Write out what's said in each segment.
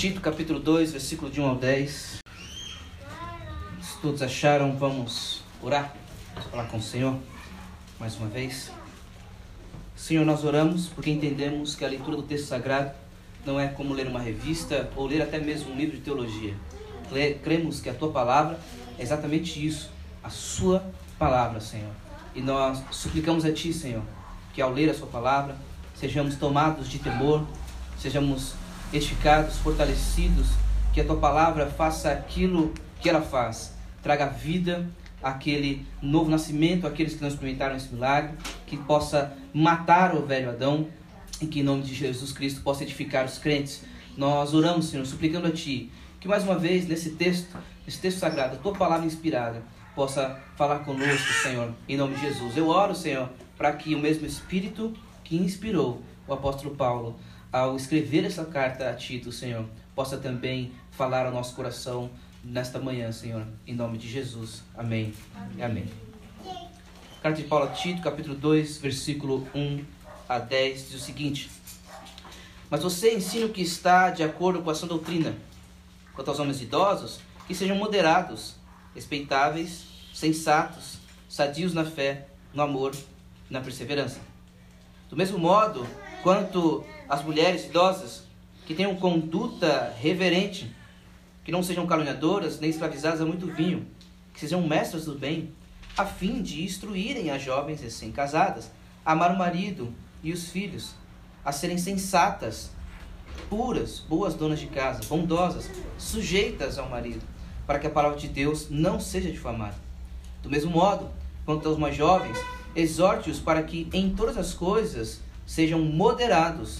Tito capítulo 2, versículo de 1 ao 10. Se todos acharam, vamos orar, vamos falar com o Senhor mais uma vez. Senhor, nós oramos porque entendemos que a leitura do texto sagrado não é como ler uma revista ou ler até mesmo um livro de teologia. Cremos que a tua palavra é exatamente isso, a sua palavra, Senhor. E nós suplicamos a ti, Senhor, que ao ler a sua palavra sejamos tomados de temor, sejamos edificados, fortalecidos, que a tua palavra faça aquilo que ela faz, traga vida àquele novo nascimento, àqueles que não experimentaram esse milagre, que possa matar o velho Adão e que em nome de Jesus Cristo possa edificar os crentes. Nós oramos, Senhor, suplicando a Ti que mais uma vez nesse texto, nesse texto sagrado, a Tua palavra inspirada possa falar conosco, Senhor, em nome de Jesus. Eu oro, Senhor, para que o mesmo Espírito que inspirou o apóstolo Paulo ao escrever essa carta a Tito, Senhor, possa também falar ao nosso coração nesta manhã, Senhor, em nome de Jesus. Amém. Amém. Amém. Carta de Paulo a Tito, capítulo 2, versículo 1 a 10, diz o seguinte: Mas você ensina o que está de acordo com a sua doutrina. Quanto aos homens idosos, que sejam moderados, respeitáveis, sensatos, sadios na fé, no amor na perseverança. Do mesmo modo, quanto às mulheres idosas, que tenham conduta reverente, que não sejam caluniadoras nem escravizadas a muito vinho, que sejam mestras do bem, a fim de instruírem as jovens recém-casadas a amar o marido e os filhos, a serem sensatas, puras, boas donas de casa, bondosas, sujeitas ao marido, para que a palavra de Deus não seja difamada. Do mesmo modo, quanto aos mais jovens, exorte-os para que em todas as coisas sejam moderados.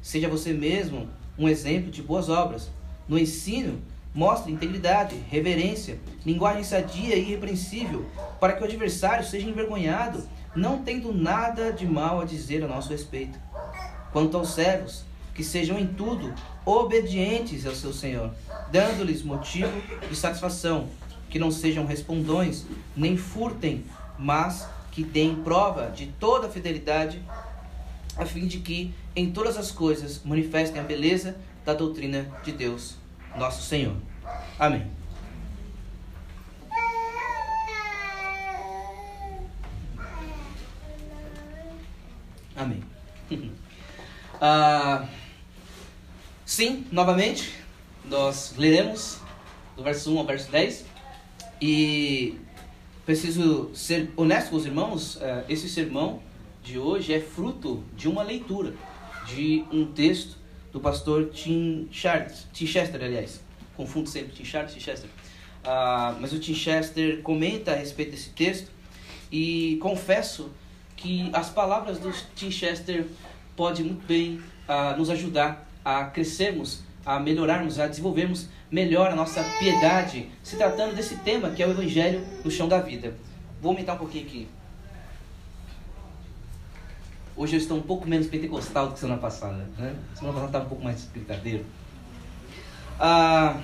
Seja você mesmo um exemplo de boas obras. No ensino, mostre integridade, reverência, linguagem sadia e irrepreensível, para que o adversário seja envergonhado, não tendo nada de mal a dizer a nosso respeito. Quanto aos servos, que sejam em tudo obedientes ao seu Senhor, dando-lhes motivo de satisfação, que não sejam respondões, nem furtem, mas que deem prova de toda a fidelidade, a fim de que em todas as coisas manifestem a beleza da doutrina de Deus, nosso Senhor. Amém. Amém. ah, sim, novamente, nós leremos do verso 1 ao verso 10. E preciso ser honesto com os irmãos, eh, esse sermão de hoje é fruto de uma leitura de um texto do pastor Tim, Charles, Tim Chester, aliás. Confundo sempre Tim Charles e Tim Chester. Uh, mas o Tim Chester comenta a respeito desse texto e confesso que as palavras do Tim Chester podem muito bem uh, nos ajudar a crescermos, a melhorarmos, a desenvolvermos melhor a nossa piedade, se tratando desse tema que é o Evangelho no chão da vida. Vou aumentar um pouquinho aqui. Hoje eu estou um pouco menos pentecostal do que semana passada. Né? Semana passada estava um pouco mais brincadeiro. Ah,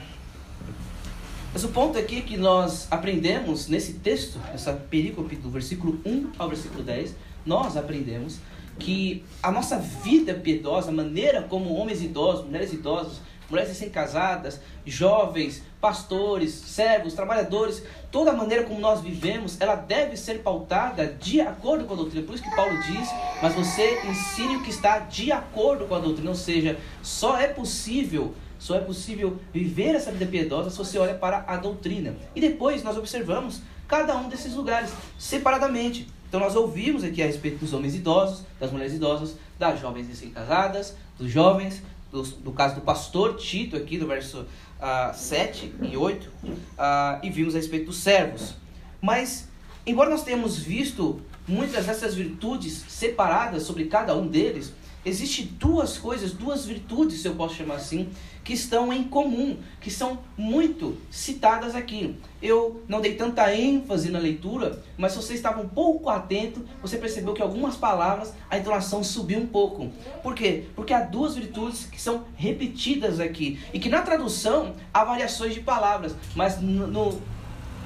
mas o ponto aqui é que nós aprendemos nesse texto, nessa perícope do versículo 1 ao versículo 10, nós aprendemos que a nossa vida piedosa, a maneira como homens idosos, mulheres idosas, mulheres recém-casadas, jovens, pastores, servos, trabalhadores, toda a maneira como nós vivemos, ela deve ser pautada de acordo com a doutrina. Por isso que Paulo diz, mas você ensine o que está de acordo com a doutrina, ou seja, só é possível só é possível viver essa vida piedosa se você olha para a doutrina. E depois nós observamos cada um desses lugares separadamente. Então nós ouvimos aqui a respeito dos homens idosos, das mulheres idosas, das jovens recém-casadas, dos jovens, do, do, caso do pastor Tito aqui, do verso uh, ah, 7 e 8, uh, ah, e vimos a respeito dos servos. Mas, embora nós tenhamos visto muitas dessas virtudes separadas sobre cada um deles, Existem duas coisas, duas virtudes, se eu posso chamar assim, que estão em comum, que são muito citadas aqui. Eu não dei tanta ênfase na leitura, mas se você estava um pouco atento, você percebeu que algumas palavras a entonação subiu um pouco. Por quê? Porque há duas virtudes que são repetidas aqui e que na tradução há variações de palavras, mas no, no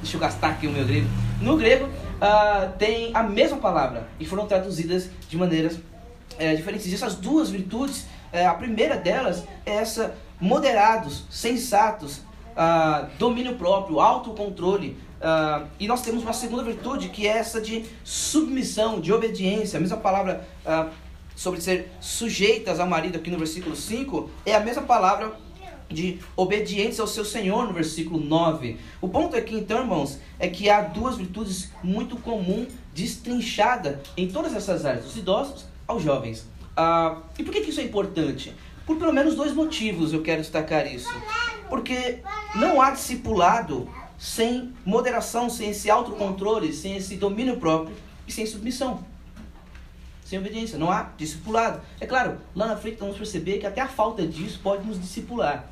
deixa eu gastar aqui o meu grego. No grego uh, tem a mesma palavra e foram traduzidas de maneiras é, diferentes. E essas duas virtudes, é, a primeira delas é essa moderados, sensatos, uh, domínio próprio, autocontrole. Uh, e nós temos uma segunda virtude que é essa de submissão, de obediência. A mesma palavra uh, sobre ser sujeitas ao marido aqui no versículo 5 é a mesma palavra de obediência ao seu Senhor no versículo 9. O ponto aqui, então, irmãos, é que há duas virtudes muito comuns, destrinchada em todas essas áreas, dos idosos aos jovens. Ah, e por que, que isso é importante? Por pelo menos dois motivos eu quero destacar isso. Porque não há discipulado sem moderação, sem esse autocontrole, sem esse domínio próprio e sem submissão. Sem obediência. Não há discipulado. É claro, lá na frente vamos perceber que até a falta disso pode nos discipular.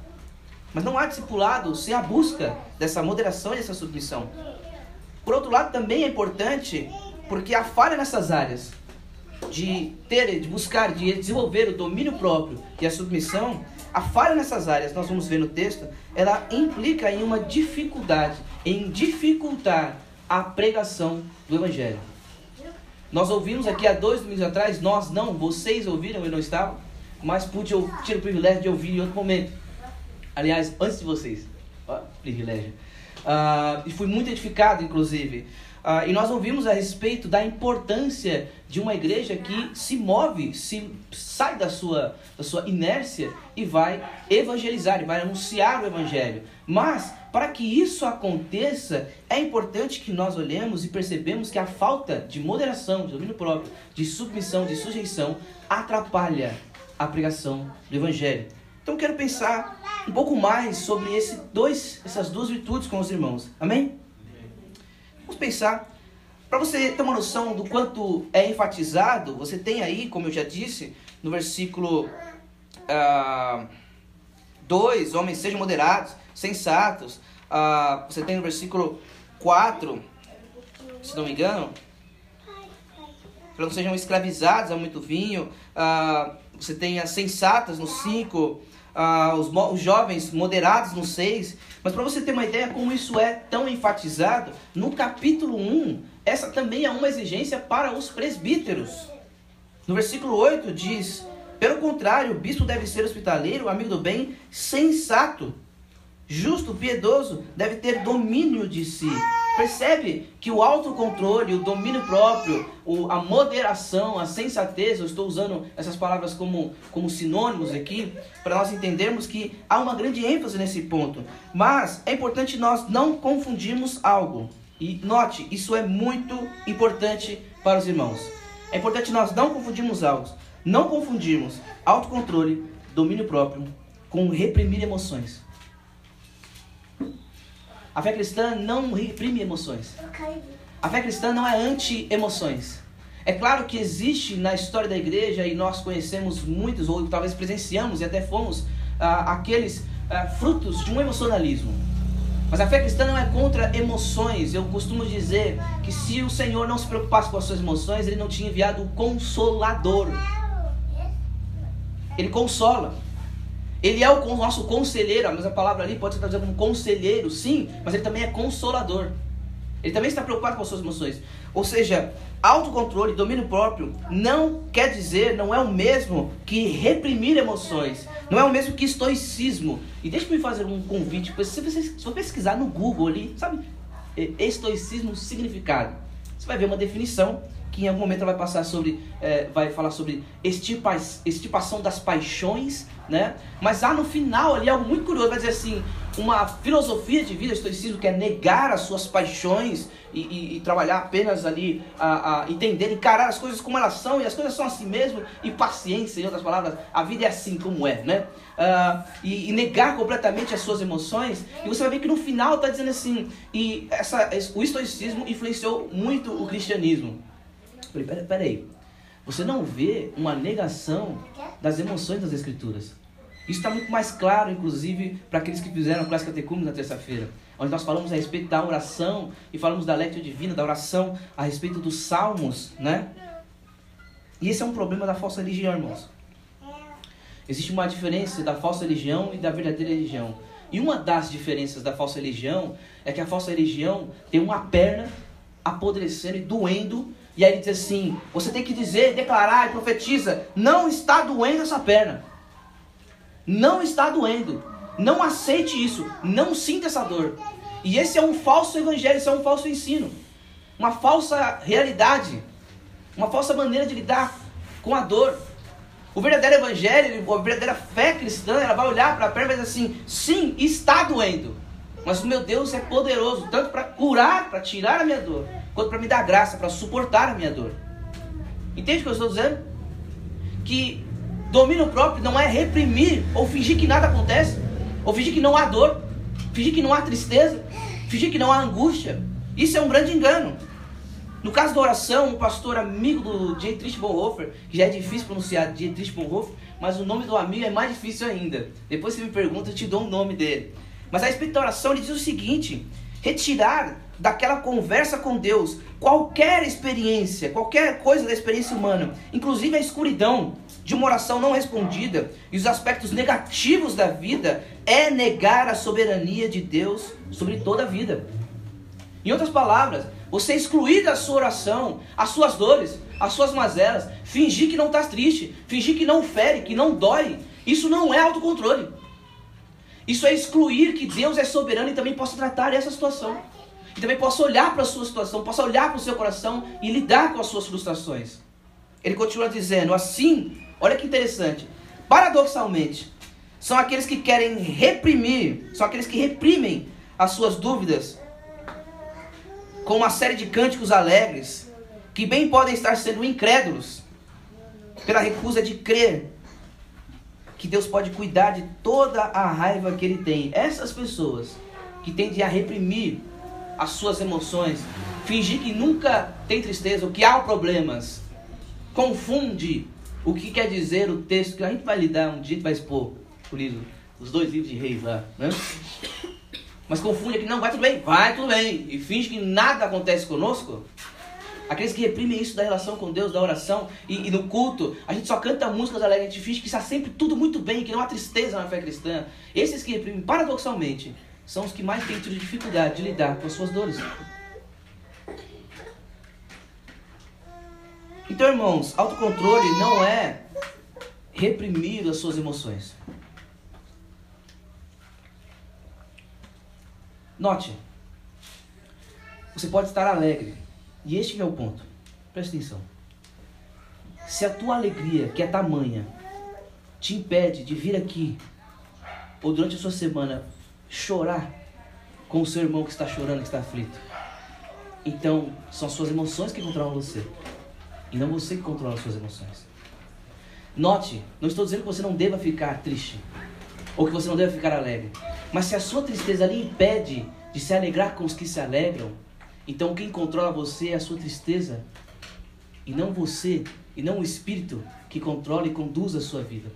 Mas não há discipulado sem a busca dessa moderação e dessa submissão. Por outro lado, também é importante porque a falha nessas áreas de ter, de buscar, de desenvolver o domínio próprio e a submissão, a falha nessas áreas, nós vamos ver no texto, ela implica em uma dificuldade, em dificultar a pregação do Evangelho. Nós ouvimos aqui há dois domingos atrás, nós não, vocês ouviram, eu não estava, mas pude ter o privilégio de ouvir em outro momento. Aliás, antes de vocês. Ó, privilégio. Uh, e fui muito edificado, inclusive. Uh, e nós ouvimos a respeito da importância de uma igreja que se move, se sai da sua, da sua inércia e vai evangelizar, e vai anunciar o evangelho. Mas, para que isso aconteça, é importante que nós olhemos e percebemos que a falta de moderação, de domínio próprio, de submissão, de sujeição, atrapalha a pregação do evangelho. Então quero pensar um pouco mais sobre esse dois, essas duas virtudes com os irmãos. Amém? Vamos pensar. Para você ter uma noção do quanto é enfatizado, você tem aí, como eu já disse, no versículo 2, uh, ah, homens sejam moderados, sensatos. Uh, você tem no versículo 4, se não me engano, para não sejam escravizados a muito vinho. Uh, você tem as sensatas no 5, ah, os, os jovens moderados no 6. Mas para você ter uma ideia como isso é tão enfatizado, no capítulo 1, essa também é uma exigência para os presbíteros. No versículo 8 diz: Pelo contrário, o bispo deve ser hospitaleiro, amigo do bem, sensato, justo, piedoso, deve ter domínio de si Percebe que o autocontrole, o domínio próprio, o, a moderação, a sensatez, eu estou usando essas palavras como, como sinônimos aqui, para nós entendermos que há uma grande ênfase nesse ponto. Mas é importante nós não confundirmos algo. E note, isso é muito importante para os irmãos. É importante nós não confundirmos algo. Não confundirmos autocontrole, domínio próprio, com reprimir emoções. A fé cristã não reprime emoções. A fé cristã não é anti-emoções. É claro que existe na história da igreja, e nós conhecemos muitos, ou talvez presenciamos e até fomos, ah, aqueles ah, frutos de um emocionalismo. Mas a fé cristã não é contra emoções. Eu costumo dizer que se o Senhor não se preocupasse com as suas emoções, ele não tinha enviado o consolador. Ele consola. Ele é o nosso conselheiro, a mesma palavra ali pode ser traduzida como conselheiro, sim, mas ele também é consolador. Ele também está preocupado com as suas emoções. Ou seja, autocontrole, domínio próprio, não quer dizer, não é o mesmo que reprimir emoções. Não é o mesmo que estoicismo. E deixa eu fazer um convite, se você for pesquisar no Google ali, sabe, estoicismo significado, você vai ver uma definição que em algum momento ela vai passar sobre, é, vai falar sobre estipa, estipação das paixões, né? Mas há no final ali algo muito curioso, vai dizer assim, uma filosofia de vida, estoicismo, que é negar as suas paixões e, e, e trabalhar apenas ali, a, a, entender, encarar as coisas como elas são, e as coisas são assim mesmo, e paciência, em outras palavras, a vida é assim como é, né? Uh, e, e, negar completamente as suas emoções, e você vai ver que no final está dizendo assim, e essa, o estoicismo influenciou muito o cristianismo. Falei, peraí, peraí. Você não vê uma negação das emoções das escrituras. Isso está muito mais claro, inclusive, para aqueles que fizeram a classe catecúmena na terça-feira, onde nós falamos a respeito da oração e falamos da lectio divina, da oração, a respeito dos salmos, né? E esse é um problema da falsa religião, irmãos. Existe uma diferença da falsa religião e da verdadeira religião. E uma das diferenças da falsa religião é que a falsa religião tem uma perna apodrecendo e doendo e aí ele diz assim: você tem que dizer, declarar e profetiza: não está doendo essa perna. não está doendo. Não aceite isso. Não sinta essa dor. E esse é um falso evangelho, esse é um falso ensino. Uma falsa realidade. Uma falsa maneira de lidar com a dor. O verdadeiro evangelho, a verdadeira fé cristã, ela vai olhar para a perna e vai dizer assim: sim, está doendo. Mas o meu Deus é poderoso, tanto para curar, para tirar a minha dor, quanto para me dar graça, para suportar a minha dor. Entende o que eu estou dizendo? Que domínio próprio não é reprimir ou fingir que nada acontece, ou fingir que não há dor, fingir que não há tristeza, fingir que não há angústia. Isso é um grande engano. No caso da oração, um pastor amigo do Dietrich Bonhoeffer, que já é difícil pronunciar Dietrich Bonhoeffer, mas o nome do amigo é mais difícil ainda. Depois você me pergunta, eu te dou o nome dele. Mas a respeito da oração, ele diz o seguinte: retirar daquela conversa com Deus qualquer experiência, qualquer coisa da experiência humana, inclusive a escuridão de uma oração não respondida e os aspectos negativos da vida, é negar a soberania de Deus sobre toda a vida. Em outras palavras, você excluir da sua oração as suas dores, as suas mazelas, fingir que não está triste, fingir que não fere, que não dói, isso não é autocontrole. Isso é excluir que Deus é soberano e também possa tratar essa situação. E também possa olhar para a sua situação, possa olhar para o seu coração e lidar com as suas frustrações. Ele continua dizendo: assim, olha que interessante, paradoxalmente, são aqueles que querem reprimir, são aqueles que reprimem as suas dúvidas com uma série de cânticos alegres, que bem podem estar sendo incrédulos pela recusa de crer que Deus pode cuidar de toda a raiva que ele tem. Essas pessoas que tendem a reprimir as suas emoções, fingir que nunca tem tristeza, ou que há problemas, confunde o que quer dizer o texto que a gente vai lidar, um dia a gente vai expor o livro, os dois livros de reis lá, né? Mas confunde que não, vai tudo bem, vai tudo bem, e finge que nada acontece conosco, Aqueles que reprimem isso da relação com Deus, da oração e, e, no culto, a gente só canta músicas alegres, a gente finge que está sempre tudo muito bem, que não há tristeza na fé cristã. Esses que reprimem, paradoxalmente, são os que mais têm tido dificuldade de lidar com as suas dores. Então, irmãos, autocontrole não é reprimir as suas emoções. Note, você pode estar alegre, e este é o ponto. Presta atenção. Se a tua alegria, que é tamanha, te impede de vir aqui, ou durante a sua semana, chorar com o seu irmão que está chorando, que está aflito, então são as suas emoções que controlam você, e não você que controla as suas emoções. Note, não estou dizendo que você não deva ficar triste, ou que você não deva ficar alegre, mas se a sua tristeza lhe impede de se alegrar com os que se alegram, então quem controla você é a sua tristeza e não você, e não o espírito que controla e conduz a sua vida.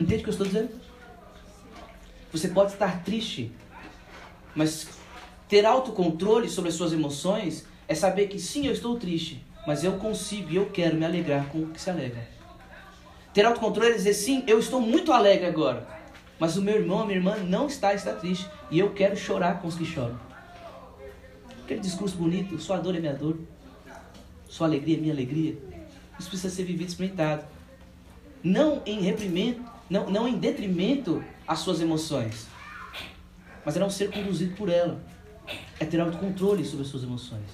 Entende o que eu estou dizendo? Você pode estar triste, mas ter autocontrole sobre as suas emoções é saber que sim, eu estou triste, mas eu consigo e eu quero me alegrar com o que se alegra. Ter autocontrole é dizer sim, eu estou muito alegre agora, mas o meu irmão, a minha irmã não está, está triste. E eu quero chorar com os que choram. Aquele discurso bonito, sua dor é minha dor. Sua alegria é minha alegria. Isso precisa ser vivido experimentado. Não em reprimento, não, não em detrimento às suas emoções. Mas é não ser conduzido por ela. É ter autocontrole sobre as suas emoções.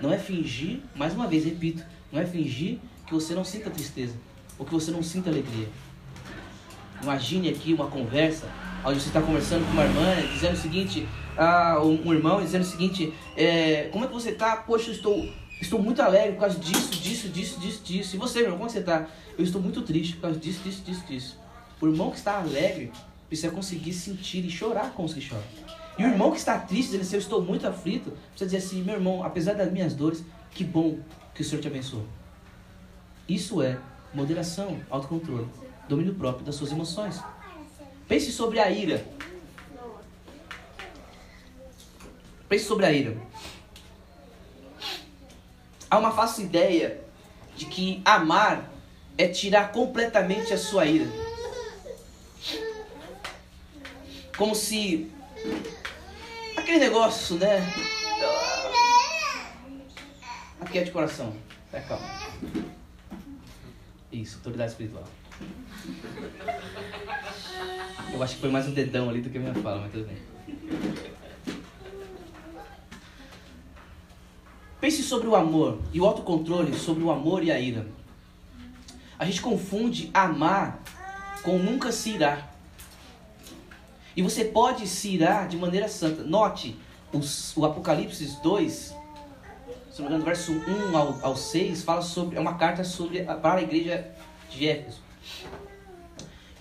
Não é fingir, mais uma vez, repito, não é fingir que você não sinta tristeza ou que você não sinta alegria. Imagine aqui uma conversa onde você está conversando com uma irmã dizendo o seguinte, ah, um irmão dizendo o seguinte, é, como é que você está? Poxa, eu estou, estou muito alegre por causa disso, disso, disso, disso, disso. E você, irmão, como você está? Eu estou muito triste por causa disso, disso, disso, disso. O irmão que está alegre precisa conseguir sentir e chorar com os que choram. E o irmão que está triste, dizendo assim, eu estou muito aflito, precisa dizer assim, meu irmão, apesar das minhas dores, que bom que o Senhor te abençoe. Isso é moderação, autocontrole domínio próprio das suas emoções. Pense sobre a ira. Pense sobre a ira. Há uma falsa ideia de que amar é tirar completamente a sua ira. Como se aquele negócio, né? Aqui é de coração. Tá calma. Isso, autoridade espiritual. Eu acho que foi mais um dedão ali do que a minha fala, mas tudo bem. Pense sobre o amor e o autocontrole sobre o amor e a ira. A gente confunde amar com nunca se irar. E você pode se irar de maneira santa. Note, os, o Apocalipse 2, se não me engano, verso 1 ao, ao 6, fala sobre. É uma carta sobre, para a igreja de Éfeso.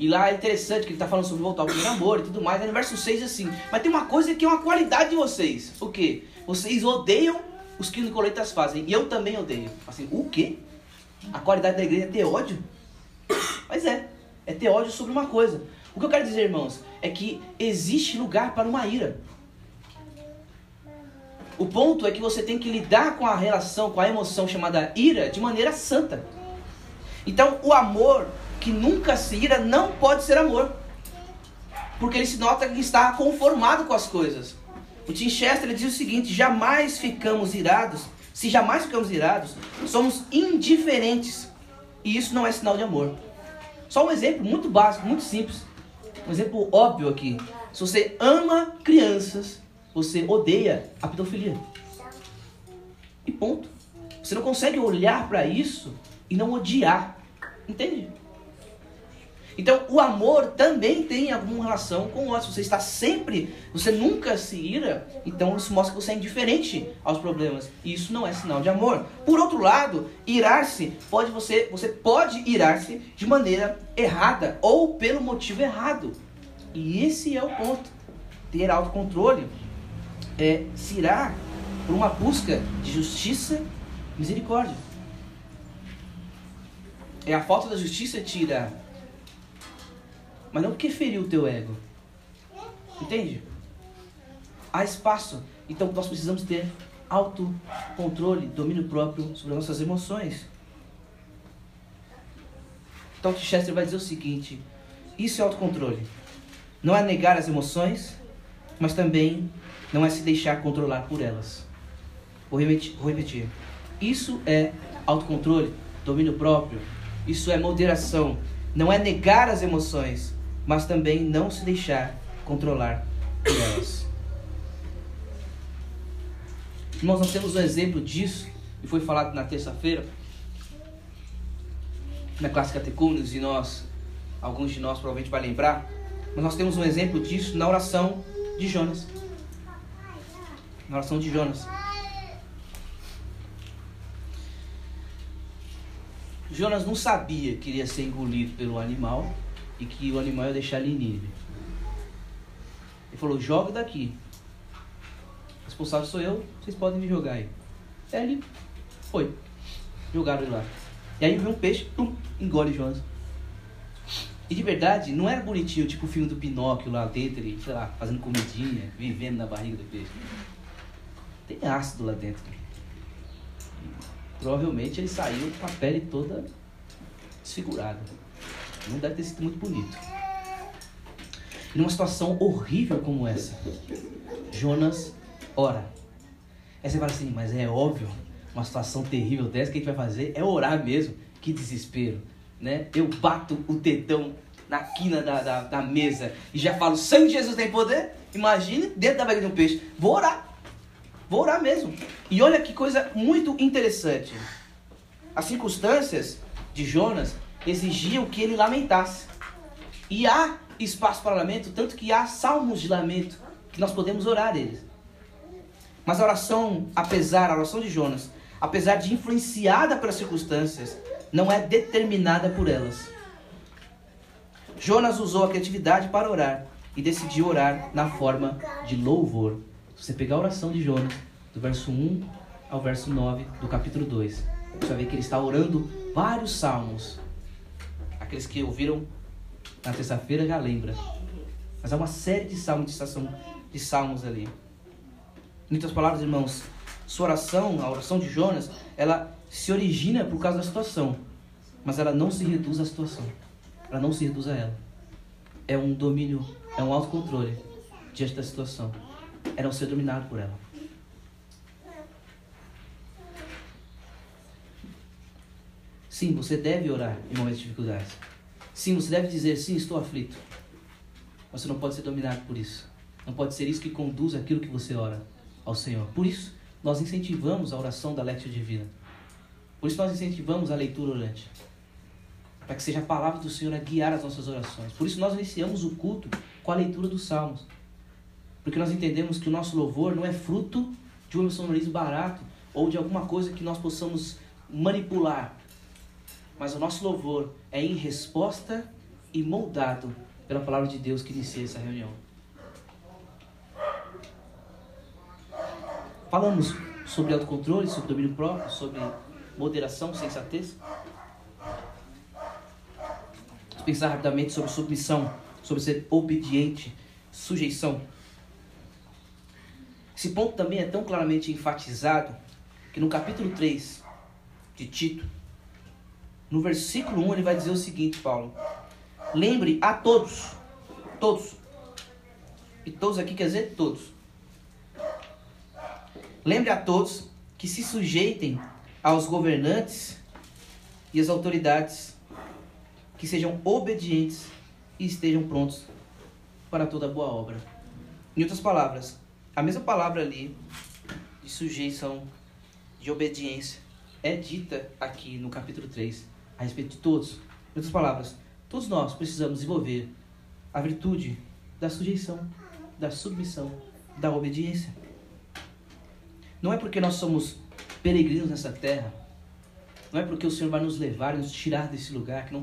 E lá é interessante que ele está falando sobre voltar ao primeiro amor e tudo mais. Aí no verso 6 assim. Mas tem uma coisa que é uma qualidade de vocês. O quê? Vocês odeiam os que Nicolaitas fazem. E eu também odeio. Assim, o quê? A qualidade da igreja é ter ódio? Mas é. É ter ódio sobre uma coisa. O que eu quero dizer, irmãos, é que existe lugar para uma ira. O ponto é que você tem que lidar com a relação, com a emoção chamada ira, de maneira santa. Então, o amor que nunca se ira não pode ser amor. Porque ele se nota que está conformado com as coisas. O Tim Chester diz o seguinte: jamais ficamos irados. Se jamais ficamos irados, somos indiferentes. E isso não é sinal de amor. Só um exemplo muito básico, muito simples. Um exemplo óbvio aqui. Se você ama crianças, você odeia a pedofilia. E ponto. Você não consegue olhar para isso e não odiar. Entende? Então, o amor também tem alguma relação com o ódio. Você está sempre, você nunca se ira, então isso mostra que você é indiferente aos problemas. E isso não é sinal de amor. Por outro lado, irar-se pode você, você pode irar-se de maneira errada ou pelo motivo errado. E esse é o ponto. Ter autocontrole é se irar por uma busca de justiça, misericórdia. É a falta da justiça te irar mas não porque feriu o teu ego. Entende? Há espaço. Então nós precisamos ter autocontrole, domínio próprio sobre as nossas emoções. Então Chester vai dizer o seguinte: isso é autocontrole. Não é negar as emoções, mas também não é se deixar controlar por elas. Vou repetir. Vou repetir. Isso é autocontrole, domínio próprio. Isso é moderação. Não é negar as emoções, mas também não se deixar controlar por elas. Nós temos um exemplo disso, e foi falado na terça-feira, na classe Catecúmenos, e nós, alguns de nós provavelmente vai lembrar, mas nós temos um exemplo disso na oração de Jonas. Na oração de Jonas. Jonas não sabia que iria ser engolido pelo animal, e que o animal ia deixar ele Nínive. Ele falou: joga daqui. Responsável sou eu, vocês podem me jogar aí. Aí ele foi. Jogaram ele lá. E aí veio um peixe, pum, engole Jonas. E de verdade, não era bonitinho, tipo o filme do Pinóquio lá dentro, ele, sei lá, fazendo comidinha, vivendo na barriga do peixe. Tem ácido lá dentro. Provavelmente ele saiu com a pele toda desfigurada. Não deve ter sido muito bonito. E numa situação horrível como essa, Jonas ora. Aí você fala assim, mas é óbvio, uma situação terrível dessa, o que a gente vai fazer é orar mesmo. Que desespero, né? Eu bato o dedão na quina da, da, da mesa e já falo, sangue de Jesus tem poder? Imagine dentro da barriga de um peixe. Vou orar. Vou orar mesmo. E olha que coisa muito interessante. As circunstâncias de Jonas exigiam que ele lamentasse. E há espaço para lamento, tanto que há salmos de lamento que nós podemos orar eles. Mas a oração, apesar, a oração de Jonas, apesar de influenciada pelas circunstâncias, não é determinada por elas. Jonas usou a criatividade para orar e decidiu orar na forma de louvor. Se você pegar a oração de Jonas, do verso 1 ao verso 9 do capítulo 2, você vai ver que ele está orando vários salmos Aqueles que ouviram na terça-feira já lembram. Mas há uma série de salmos, de, estação, de salmos ali. Em outras palavras, irmãos, sua oração, a oração de Jonas, ela se origina por causa da situação. Mas ela não se reduz à situação. Ela não se reduz a ela. É um domínio, é um autocontrole diante da situação. É não ser dominado por ela. Sim, você deve orar em momentos de dificuldades. Sim, você deve dizer, sim, estou aflito. Mas você não pode ser dominado por isso. Não pode ser isso que conduz aquilo que você ora ao Senhor. Por isso, nós incentivamos a oração da Lectio Divina. Por isso, nós incentivamos a leitura orante. Para que seja a palavra do Senhor a guiar as nossas orações. Por isso, nós iniciamos o culto com a leitura dos Salmos. Porque nós entendemos que o nosso louvor não é fruto de um emocionalismo barato ou de alguma coisa que nós possamos manipular. Mas o nosso louvor é em resposta e moldado pela palavra de Deus que inicia essa reunião. Falamos sobre autocontrole, sobre domínio próprio, sobre moderação, sensatez. Vamos pensar rapidamente sobre submissão, sobre ser obediente, sujeição. Esse ponto também é tão claramente enfatizado que no capítulo 3 de Tito, no versículo 1, ele vai dizer o seguinte, Paulo: Lembre a todos, todos, e todos aqui quer dizer todos. Lembre a todos que se sujeitem aos governantes e às autoridades, que sejam obedientes e estejam prontos para toda boa obra. Em outras palavras, a mesma palavra ali de sujeição, de obediência, é dita aqui no capítulo 3 a respeito de todos. Em outras palavras, todos nós precisamos desenvolver a virtude da sujeição, da submissão, da obediência. Não é porque nós somos peregrinos nessa terra, não é porque o Senhor vai nos levar e nos tirar desse lugar, que não,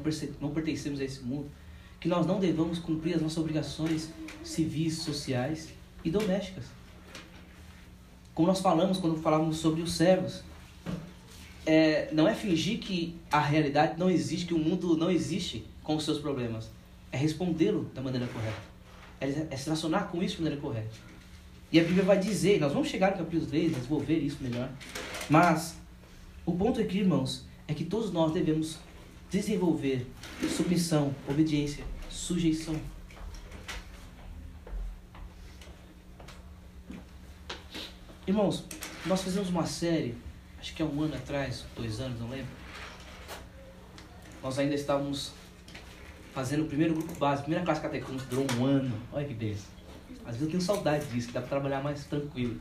pertencemos a esse mundo, que nós não devamos cumprir as nossas obrigações civis, sociais e domésticas. Como nós falamos quando falávamos sobre os servos. É, não é fingir que a realidade não existe, que o mundo não existe com os seus problemas. É respondê-lo da maneira correta. É, é se relacionar com isso de maneira correta. E a Bíblia vai dizer, nós vamos chegar no capítulo 3, desenvolver isso melhor. Mas o ponto aqui, irmãos, é que todos nós devemos desenvolver submissão, obediência, sujeição. Irmãos, nós fizemos uma série, acho que há um ano atrás, dois anos, não lembro. Nós ainda estávamos fazendo o primeiro grupo básico, primeira classe catequista, durou um ano. Olha que beleza. Às vezes eu tenho saudade disso, que dá para trabalhar mais tranquilo.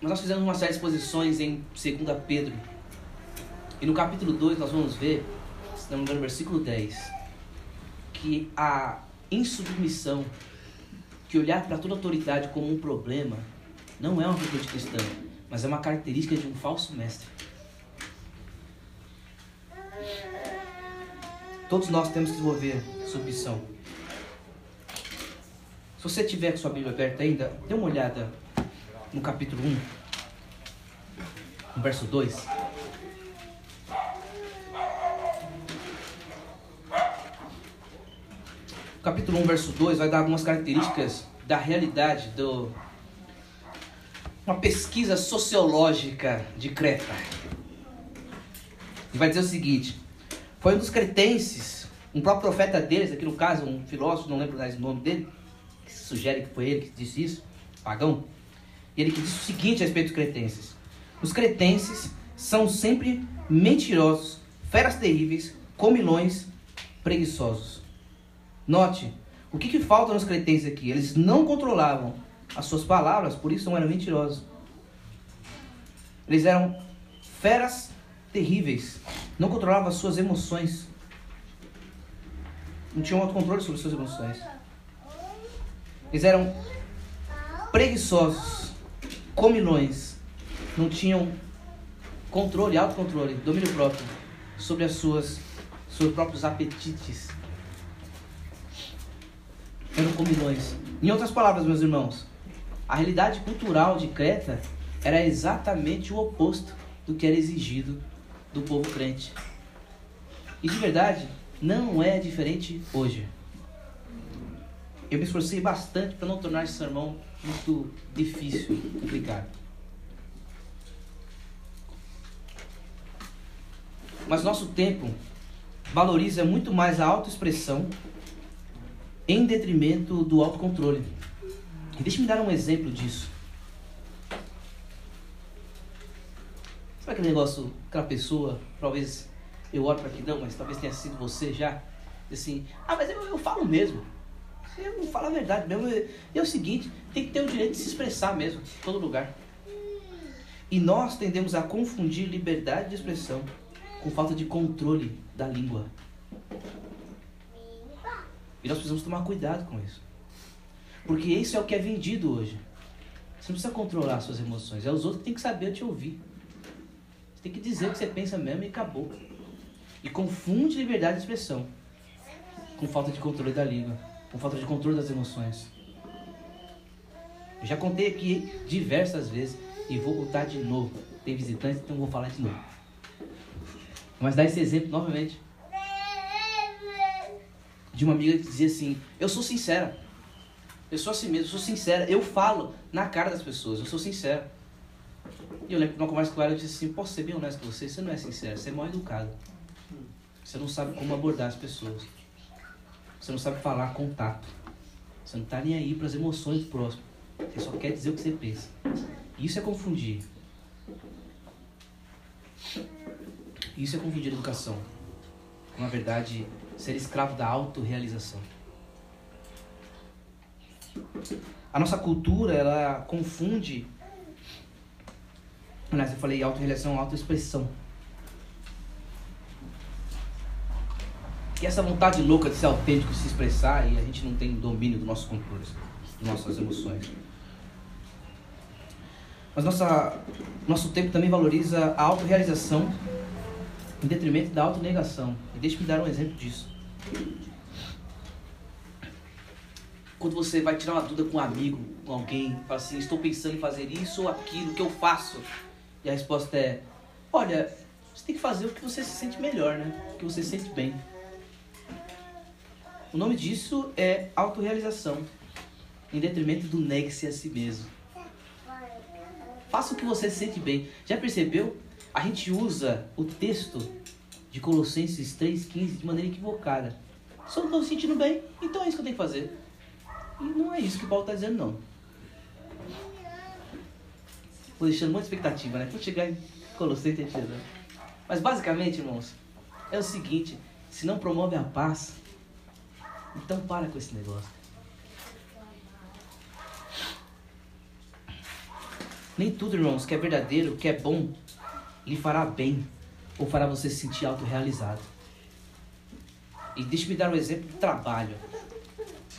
Mas nós fizemos uma série de exposições em 2 Pedro. E no capítulo 2 nós vamos ver, se não me engano, no versículo 10, que a insubmissão que olhar para toda autoridade como um problema não é uma virtude cristã, mas é uma característica de um falso mestre. Todos nós temos que desenvolver submissão. Se você tiver com sua Bíblia aberta ainda, dê uma olhada no capítulo 1, no verso 2. capítulo 1, verso 2, vai dar algumas características da realidade do uma pesquisa sociológica de Creta. E vai dizer o seguinte: foi um dos cretenses, um próprio profeta deles, aqui no caso, um filósofo, não lembro mais o nome dele, que sugere que foi ele que disse isso, pagão. E ele que disse o seguinte a respeito dos cretenses: Os cretenses são sempre mentirosos, feras terríveis, comilões, preguiçosos. Note, o que, que falta nos cretenses aqui? Eles não controlavam as suas palavras, por isso não eram mentirosos. Eles eram feras terríveis, não controlavam as suas emoções. Não tinham autocontrole sobre suas emoções. Eles eram preguiçosos, comilões, não tinham controle, autocontrole, domínio próprio sobre as suas seus próprios apetites eram comilões. Em outras palavras, meus irmãos, a realidade cultural de Creta era exatamente o oposto do que era exigido do povo crente. E de verdade, não é diferente hoje. Eu me esforcei bastante para não tornar esse sermão muito difícil, complicado. Mas nosso tempo valoriza muito mais a autoexpressão em detrimento do autocontrole. E deixe-me dar um exemplo disso. aquele negócio, aquela pessoa, talvez eu oro para que não, mas talvez tenha sido você já, assim, ah, mas eu, eu falo mesmo. Eu falo a verdade mesmo. E é o seguinte, tem que ter o direito de se expressar mesmo, em todo lugar. E nós tendemos a confundir liberdade de expressão com falta de controle da língua. E nós precisamos tomar cuidado com isso. Porque isso é o que é vendido hoje. Você não precisa controlar suas emoções. É os outros que têm que saber te ouvir. Você tem que dizer o que você pensa mesmo e acabou. E confunde liberdade de expressão com falta de controle da língua, com falta de controle das emoções. Eu já contei aqui diversas vezes e vou contar de novo. Tem visitantes, então vou falar de novo. Mas dar esse exemplo novamente. De uma amiga que dizia assim: Eu sou sincera. Eu sou assim mesmo, eu sou sincera. Eu falo na cara das pessoas, eu sou sincera. E eu lembro que numa conversa com ela, eu disse assim: Posso ser bem honesto com você? Você não é sincero, você é mal educado. Você não sabe como abordar as pessoas. Você não sabe falar contato. Você não está nem aí para as emoções do próximo. Você só quer dizer o que você pensa. Isso é confundir. Isso é confundir educação. Na verdade, ser escravo da autorrealização. A nossa cultura, ela confunde. Aliás, eu falei autorrealização, autoexpressão. E essa vontade louca de ser autêntico, de se expressar, e a gente não tem domínio do nosso controle, das nossas emoções. Mas nossa, nosso tempo também valoriza a autorrealização em detrimento da autonegação. E deixe-me dar um exemplo disso. Quando você vai tirar uma dúvida com um amigo, com alguém, fala assim, estou pensando em fazer isso ou aquilo, o que eu faço? E a resposta é, olha, você tem que fazer o que você se sente melhor, né? O que você se sente bem. O nome disso é autorrealização, em detrimento do negue-se a si mesmo. Faça o que você se sente bem. Já percebeu? A gente usa o texto de Colossenses 3,15 de maneira equivocada. Só não estou me sentindo bem, então é isso que eu tenho que fazer. E não é isso que Paulo está dizendo, não. Vou deixando muita expectativa, né? Vou chegar em Colossenses, Mas basicamente, irmãos, é o seguinte: se não promove a paz, então para com esse negócio. Nem tudo, irmãos, que é verdadeiro, que é bom, lhe fará bem ou fará você se sentir autorrealizado. E deixe-me dar um exemplo do trabalho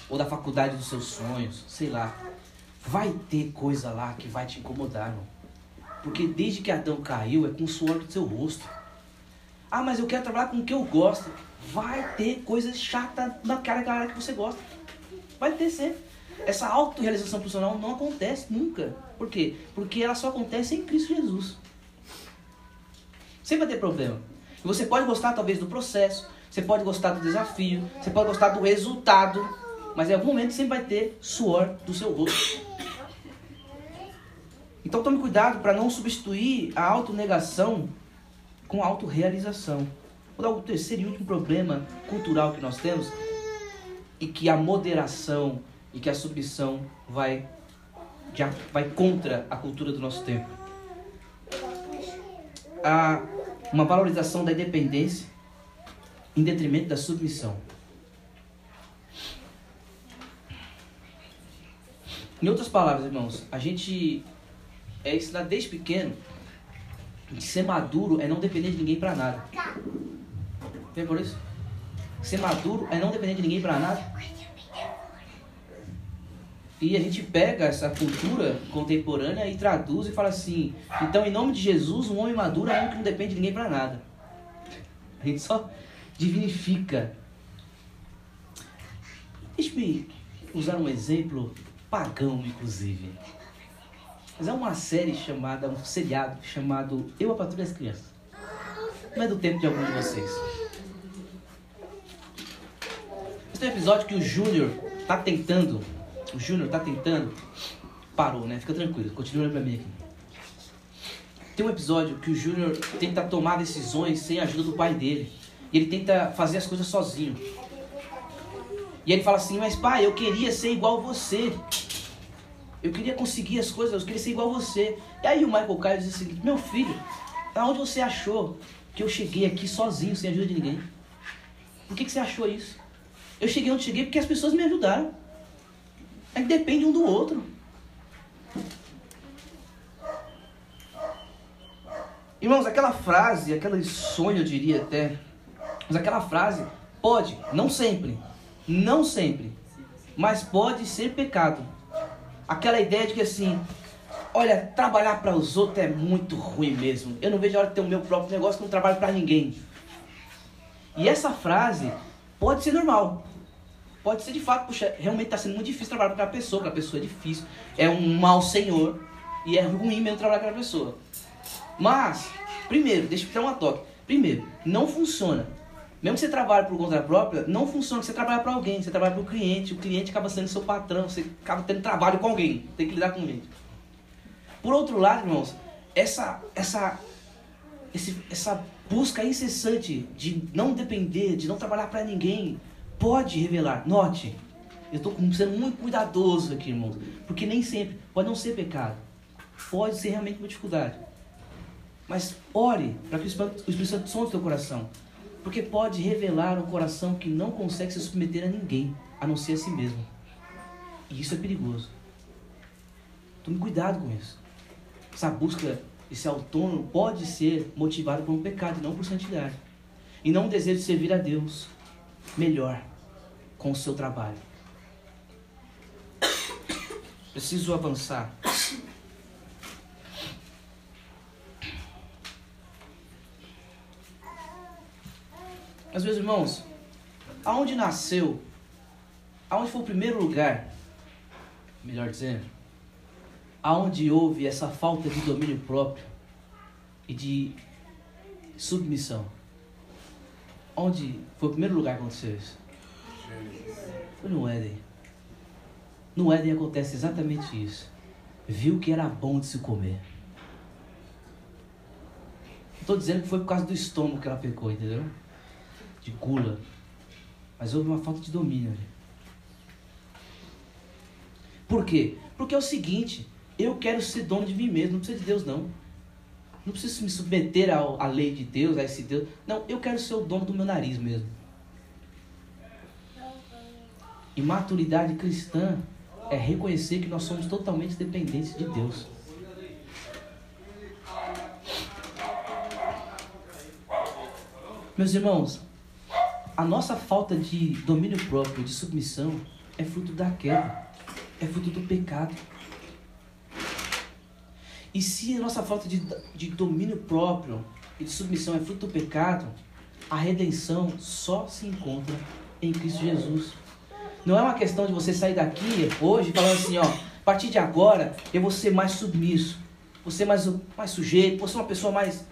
ou da faculdade dos seus sonhos, sei lá. Vai ter coisa lá que vai te incomodar, irmão. Porque desde que Adão caiu, é com o suor do seu rosto. Ah, mas eu quero trabalhar com o que eu gosto. Vai ter coisa chata naquela área que você gosta. Vai ter sempre. Essa autorrealização profissional não acontece nunca. Por quê? Porque ela só acontece em Cristo Jesus. Sempre vai ter problema. Você pode gostar talvez do processo, você pode gostar do desafio, você pode gostar do resultado, mas em algum momento sempre vai ter suor do seu rosto. Então tome cuidado para não substituir a autonegação com a autorrealização. Vou dar o terceiro e último problema cultural que nós temos e que a moderação e que a submissão vai, já vai contra a cultura do nosso tempo. Há uma valorização da independência em detrimento da submissão. Em outras palavras, irmãos, a gente é ensinado desde pequeno que ser maduro é não depender de ninguém para nada. Vem por isso? Ser maduro é não depender de ninguém para nada. E a gente pega essa cultura contemporânea e traduz e fala assim: então, em nome de Jesus, um homem maduro é um que não depende de ninguém para nada. A gente só divinifica. Deixa-me usar um exemplo pagão, inclusive. Mas é uma série chamada, um seriado chamado Eu, a Patrulha das Crianças. Não é do tempo de algum de vocês. Esse é um episódio que o Júnior tá tentando o Júnior tá tentando. Parou, né? Fica tranquilo, continua olhando pra mim aqui. Tem um episódio que o Júnior tenta tomar decisões sem a ajuda do pai dele. E ele tenta fazer as coisas sozinho. E ele fala assim: Mas pai, eu queria ser igual você. Eu queria conseguir as coisas, eu queria ser igual você. E aí o Michael Kyle diz assim: Meu filho, Da onde você achou que eu cheguei aqui sozinho, sem ajuda de ninguém? Por que, que você achou isso? Eu cheguei onde cheguei porque as pessoas me ajudaram. É que depende um do outro. Irmãos, aquela frase, aquele sonho, eu diria até, mas aquela frase pode, não sempre, não sempre, mas pode ser pecado. Aquela ideia de que assim, olha, trabalhar para os outros é muito ruim mesmo. Eu não vejo a hora de ter o meu próprio negócio, não trabalho para ninguém. E essa frase pode ser normal. Pode ser de fato, puxa, realmente está sendo muito difícil trabalhar para aquela pessoa, para a pessoa é difícil, é um mau senhor e é ruim mesmo trabalhar com aquela pessoa. Mas, primeiro, deixa eu dar uma toque. Primeiro, não funciona. Mesmo que você trabalhe por conta própria, não funciona você trabalha para alguém, você trabalha para o cliente, o cliente acaba sendo seu patrão, você acaba tendo trabalho com alguém, tem que lidar com gente. Por outro lado, irmãos, essa, essa, esse, essa busca incessante de não depender, de não trabalhar para ninguém, pode revelar. Note, eu estou sendo muito cuidadoso aqui, irmãos, porque nem sempre, pode não ser pecado, pode ser realmente uma dificuldade. Mas ore para que o Espírito Santo sonde o teu coração. Porque pode revelar um coração que não consegue se submeter a ninguém, a não ser a si mesmo. E isso é perigoso. Tome cuidado com isso. Essa busca, esse autônomo pode ser motivado por um pecado, não por santidade. E não um desejo de servir a Deus melhor com o seu trabalho. Preciso avançar. Mas, meus irmãos, aonde nasceu, aonde foi o primeiro lugar, melhor dizendo, aonde houve essa falta de domínio próprio e de submissão? Onde foi o primeiro lugar que aconteceu isso? Foi no Éden. No Éden acontece exatamente isso. Viu que era bom de se comer. Estou dizendo que foi por causa do estômago que ela pecou, entendeu? De gula. Mas houve uma falta de domínio ali. Por quê? Porque é o seguinte, eu quero ser dono de mim mesmo, não precisa de Deus não. Não preciso me submeter à, lei de Deus, a esse Deus. Não, eu quero ser o dono do meu nariz mesmo. E maturidade cristã é reconhecer que nós somos totalmente dependentes de Deus. Meus irmãos, a nossa falta de domínio próprio, de submissão, é fruto da queda, é fruto do pecado. E se a nossa falta de, de domínio próprio e de submissão é fruto do pecado, a redenção só se encontra em Cristo Jesus. Não é uma questão de você sair daqui hoje falando assim, ó, a partir de agora eu vou ser mais submisso, vou ser mais, mais sujeito, vou ser uma pessoa mais,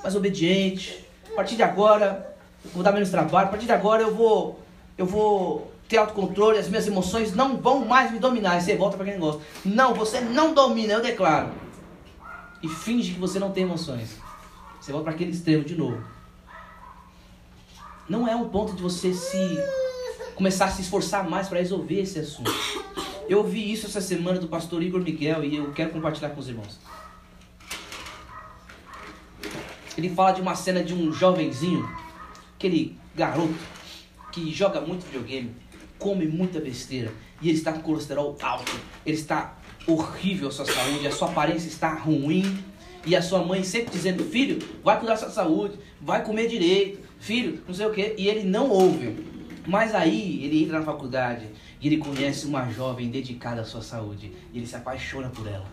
mais obediente. A partir de agora vou dar menos trabalho. A partir de agora eu vou, eu vou ter autocontrole, as minhas emoções não vão mais me dominar. E você volta para quem gosta. Não, você não domina, eu declaro. E finge que você não tem emoções. Você volta para aquele extremo de novo. Não é um ponto de você se começar a se esforçar mais para resolver esse assunto. Eu ouvi isso essa semana do pastor Igor Miguel e eu quero compartilhar com os irmãos. Ele fala de uma cena de um jovenzinho aquele garoto que joga muito videogame, come muita besteira e ele está com colesterol alto, ele está horrível a sua saúde, a sua aparência está ruim e a sua mãe sempre dizendo: Filho, vai cuidar da sua saúde, vai comer direito, filho, não sei o que, e ele não ouve. Mas aí ele entra na faculdade e ele conhece uma jovem dedicada à sua saúde e ele se apaixona por ela.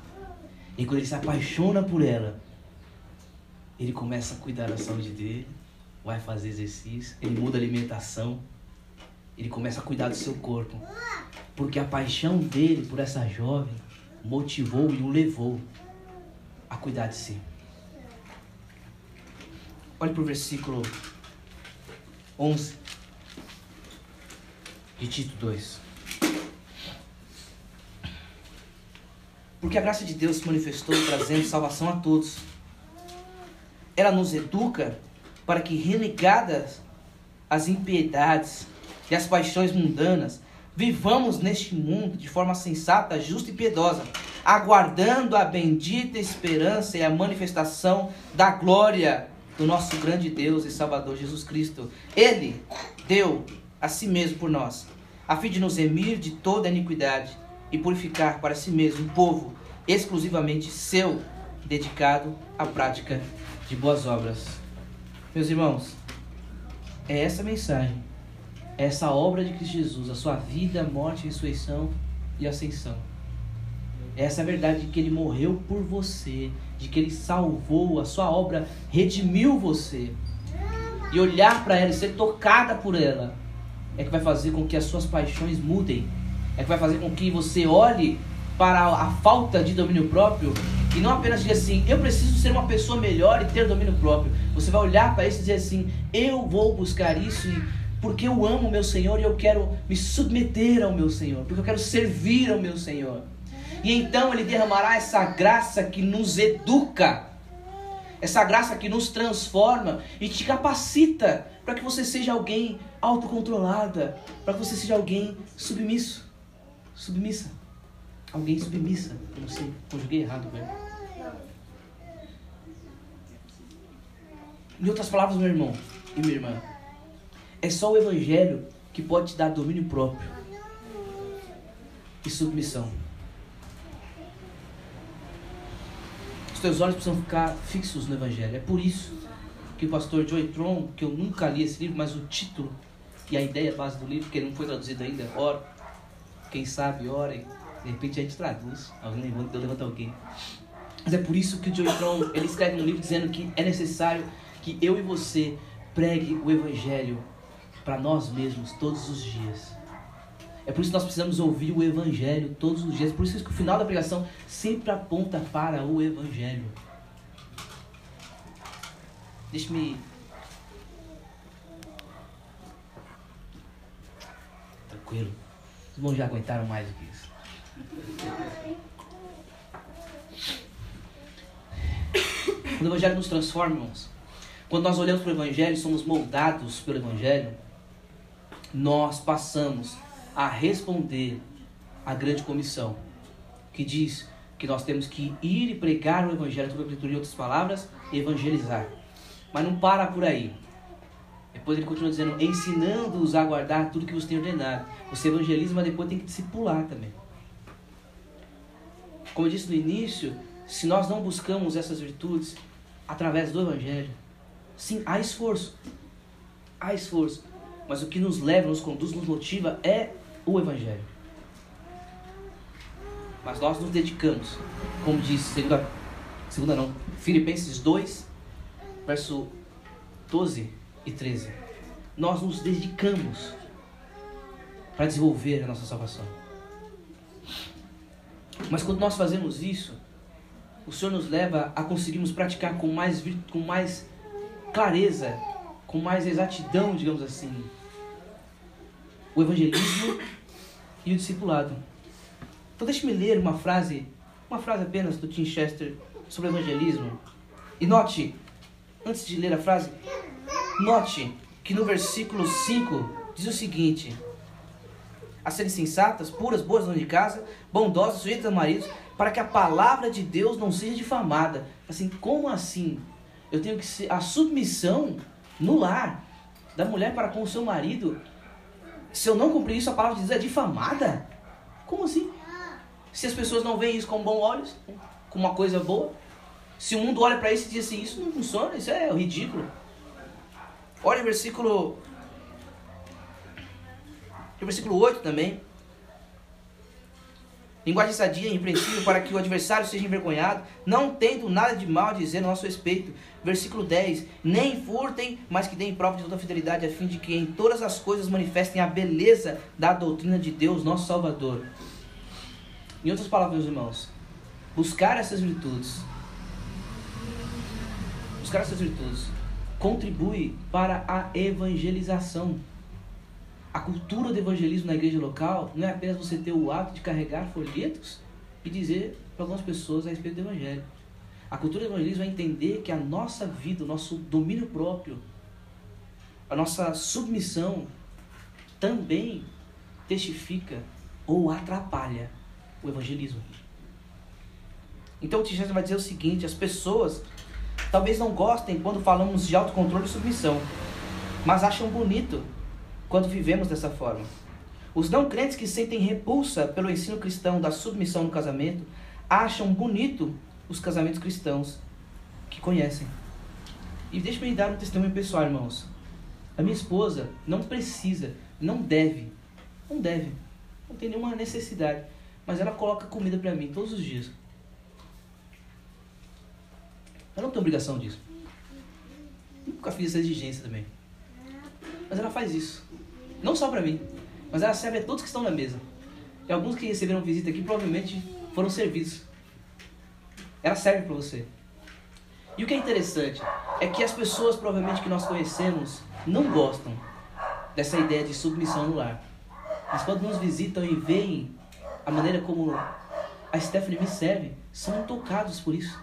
E quando ele se apaixona por ela, ele começa a cuidar da saúde dele, vai fazer exercício, ele muda a alimentação, ele começa a cuidar do seu corpo. Porque a paixão dele por essa jovem motivou e o levou a cuidar de si. Olhe para o versículo 11 de Tito 2. Porque a graça de Deus se manifestou trazendo salvação a todos. Ela nos educa para que, renegadas as impiedades e as paixões mundanas, vivamos neste mundo de forma sensata, justa e piedosa, aguardando a bendita esperança e a manifestação da glória do nosso grande Deus e Salvador Jesus Cristo. Ele deu a si mesmo por nós, a fim de nos remir de toda iniquidade e purificar para si mesmo um povo exclusivamente seu, dedicado à prática de boas obras. Meus irmãos, é essa mensagem, é essa obra de Cristo Jesus, a sua vida, morte, ressurreição e ascensão. É essa verdade de que ele morreu por você, de que ele salvou, a sua obra redimiu você. E olhar para ela e ser tocada por ela é que vai fazer com que as suas paixões mudem. É que vai fazer com que você olhe para a falta de domínio próprio e não apenas dizer assim, eu preciso ser uma pessoa melhor e ter domínio próprio. Você vai olhar para isso e dizer assim, eu vou buscar isso porque eu amo o meu Senhor e eu quero me submeter ao meu Senhor, porque eu quero servir ao meu Senhor. E então ele derramará essa graça que nos educa, essa graça que nos transforma e te capacita para que você seja alguém autocontrolada, para que você seja alguém submisso, submissa. Alguém submissa. Não sei, conjuguei errado, velho. Em outras palavras, meu irmão e minha irmã, é só o Evangelho que pode te dar domínio próprio e submissão. Os teus olhos precisam ficar fixos no Evangelho. É por isso que o pastor Joey Tron, que eu nunca li esse livro, mas o título e a ideia base do livro, que não foi traduzido ainda, ora, quem sabe, orem de repente a gente traduz, alguém levanta, eu levanto alguém. Mas é por isso que o Joey Tron, ele escreve um livro dizendo que é necessário que eu e você pregue o evangelho para nós mesmos todos os dias. É por isso que nós precisamos ouvir o evangelho todos os dias. Por isso que o final da pregação sempre aponta para o evangelho. Deixe-me Tranquilo. Os irmãos já aguentaram mais do que isso. Quando o Evangelho nos transforma, irmãos, quando nós olhamos para o Evangelho somos moldados pelo Evangelho, nós passamos a responder à grande comissão, que diz que nós temos que ir e pregar o Evangelho, sobre a Escritura, em outras palavras, evangelizar. Mas não para por aí. Depois ele continua dizendo, ensinando-os a guardar tudo que você tem ordenado. Você evangeliza, mas depois tem que discipular também. Como eu disse no início, se nós não buscamos essas virtudes através do Evangelho, sim, há esforço. Há esforço. Mas o que nos leva, nos conduz, nos motiva é o Evangelho. Mas nós nos dedicamos, como diz segunda, segunda não, Filipenses 2, verso 12 e 13. Nós nos dedicamos para desenvolver a nossa salvação. Mas quando nós fazemos isso, o Senhor nos leva a conseguirmos praticar com mais, com mais clareza, com mais exatidão, digamos assim, o evangelismo e o discipulado. Então deixe-me ler uma frase, uma frase apenas do Tim Chester sobre o evangelismo. E note, antes de ler a frase, note que no versículo 5 diz o seguinte: a serem sensatas, puras, boas, donas de casa, bondosas, sujeitas a maridos, para que a palavra de Deus não seja difamada. Assim, como assim? Eu tenho que ser a submissão no lar da mulher para com o seu marido. Se eu não cumprir isso, a palavra de Deus é difamada? Como assim? Se as pessoas não veem isso com bons olhos, como uma coisa boa, se o mundo olha para isso e diz assim, isso não funciona, isso é ridículo. Olha o versículo e o versículo 8 também. Linguagem sadia e irrepreensível para que o adversário seja envergonhado, não tendo nada de mal a dizer no nosso respeito. Versículo 10. Nem furtem, mas que deem prova de toda fidelidade, a fim de que em todas as coisas manifestem a beleza da doutrina de Deus, nosso Salvador. Em outras palavras, irmãos, buscar essas virtudes, buscar essas virtudes, contribui para a evangelização. A cultura do evangelismo na igreja local não é apenas você ter o hábito de carregar folhetos e dizer para algumas pessoas a respeito do evangelho. A cultura do evangelismo é entender que a nossa vida, o nosso domínio próprio, a nossa submissão também testifica ou atrapalha o evangelismo. Então o T. vai dizer o seguinte: as pessoas talvez não gostem quando falamos de autocontrole e submissão, mas acham bonito quando vivemos dessa forma. Os não crentes que sentem repulsa pelo ensino cristão da submissão no casamento acham bonito os casamentos cristãos que conhecem. E deixe-me dar um testemunho pessoal, irmãos. A minha esposa não precisa, não deve, não deve, não tem nenhuma necessidade, mas ela coloca comida para mim todos os dias. Ela não tem obrigação disso. Nunca fiz essa exigência também. Mas ela faz isso. Não só para mim, mas ela serve a todos que estão na mesa. E alguns que receberam visita aqui provavelmente foram servidos. Ela serve para você. E o que é interessante é que as pessoas provavelmente que nós conhecemos não gostam dessa ideia de submissão no lar. Mas quando nos visitam e veem a maneira como a Stephanie me serve, são tocados por isso.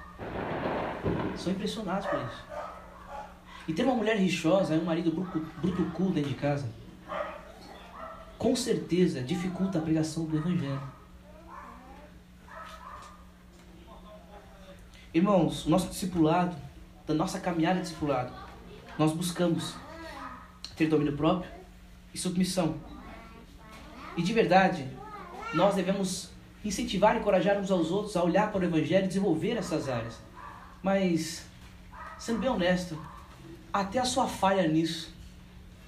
São impressionados por isso. E ter uma mulher rixosa e um marido brutucu dentro de casa, com certeza dificulta a pregação do Evangelho. Irmãos, o nosso discipulado, da nossa caminhada de discipulado, nós buscamos ter domínio próprio e submissão. E de verdade, nós devemos incentivar e encorajar uns aos outros a olhar para o Evangelho e desenvolver essas áreas. Mas, sendo bem honesto, até a sua falha nisso,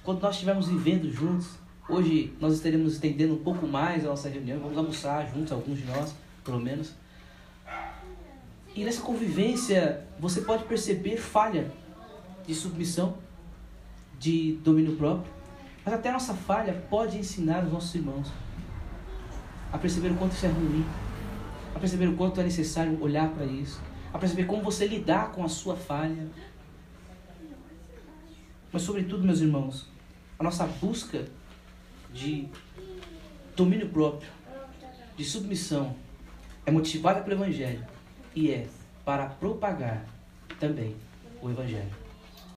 quando nós estivermos vivendo juntos, hoje nós estaremos estendendo um pouco mais a nossa reunião, vamos almoçar juntos, alguns de nós, pelo menos. E nessa convivência, você pode perceber falha de submissão, de domínio próprio, mas até a nossa falha pode ensinar os nossos irmãos a perceber o quanto isso é ruim, a perceber o quanto é necessário olhar para isso, a perceber como você lidar com a sua falha. Mas, sobretudo, meus irmãos, a nossa busca de domínio próprio, de submissão, é motivada pelo Evangelho e é para propagar também o Evangelho.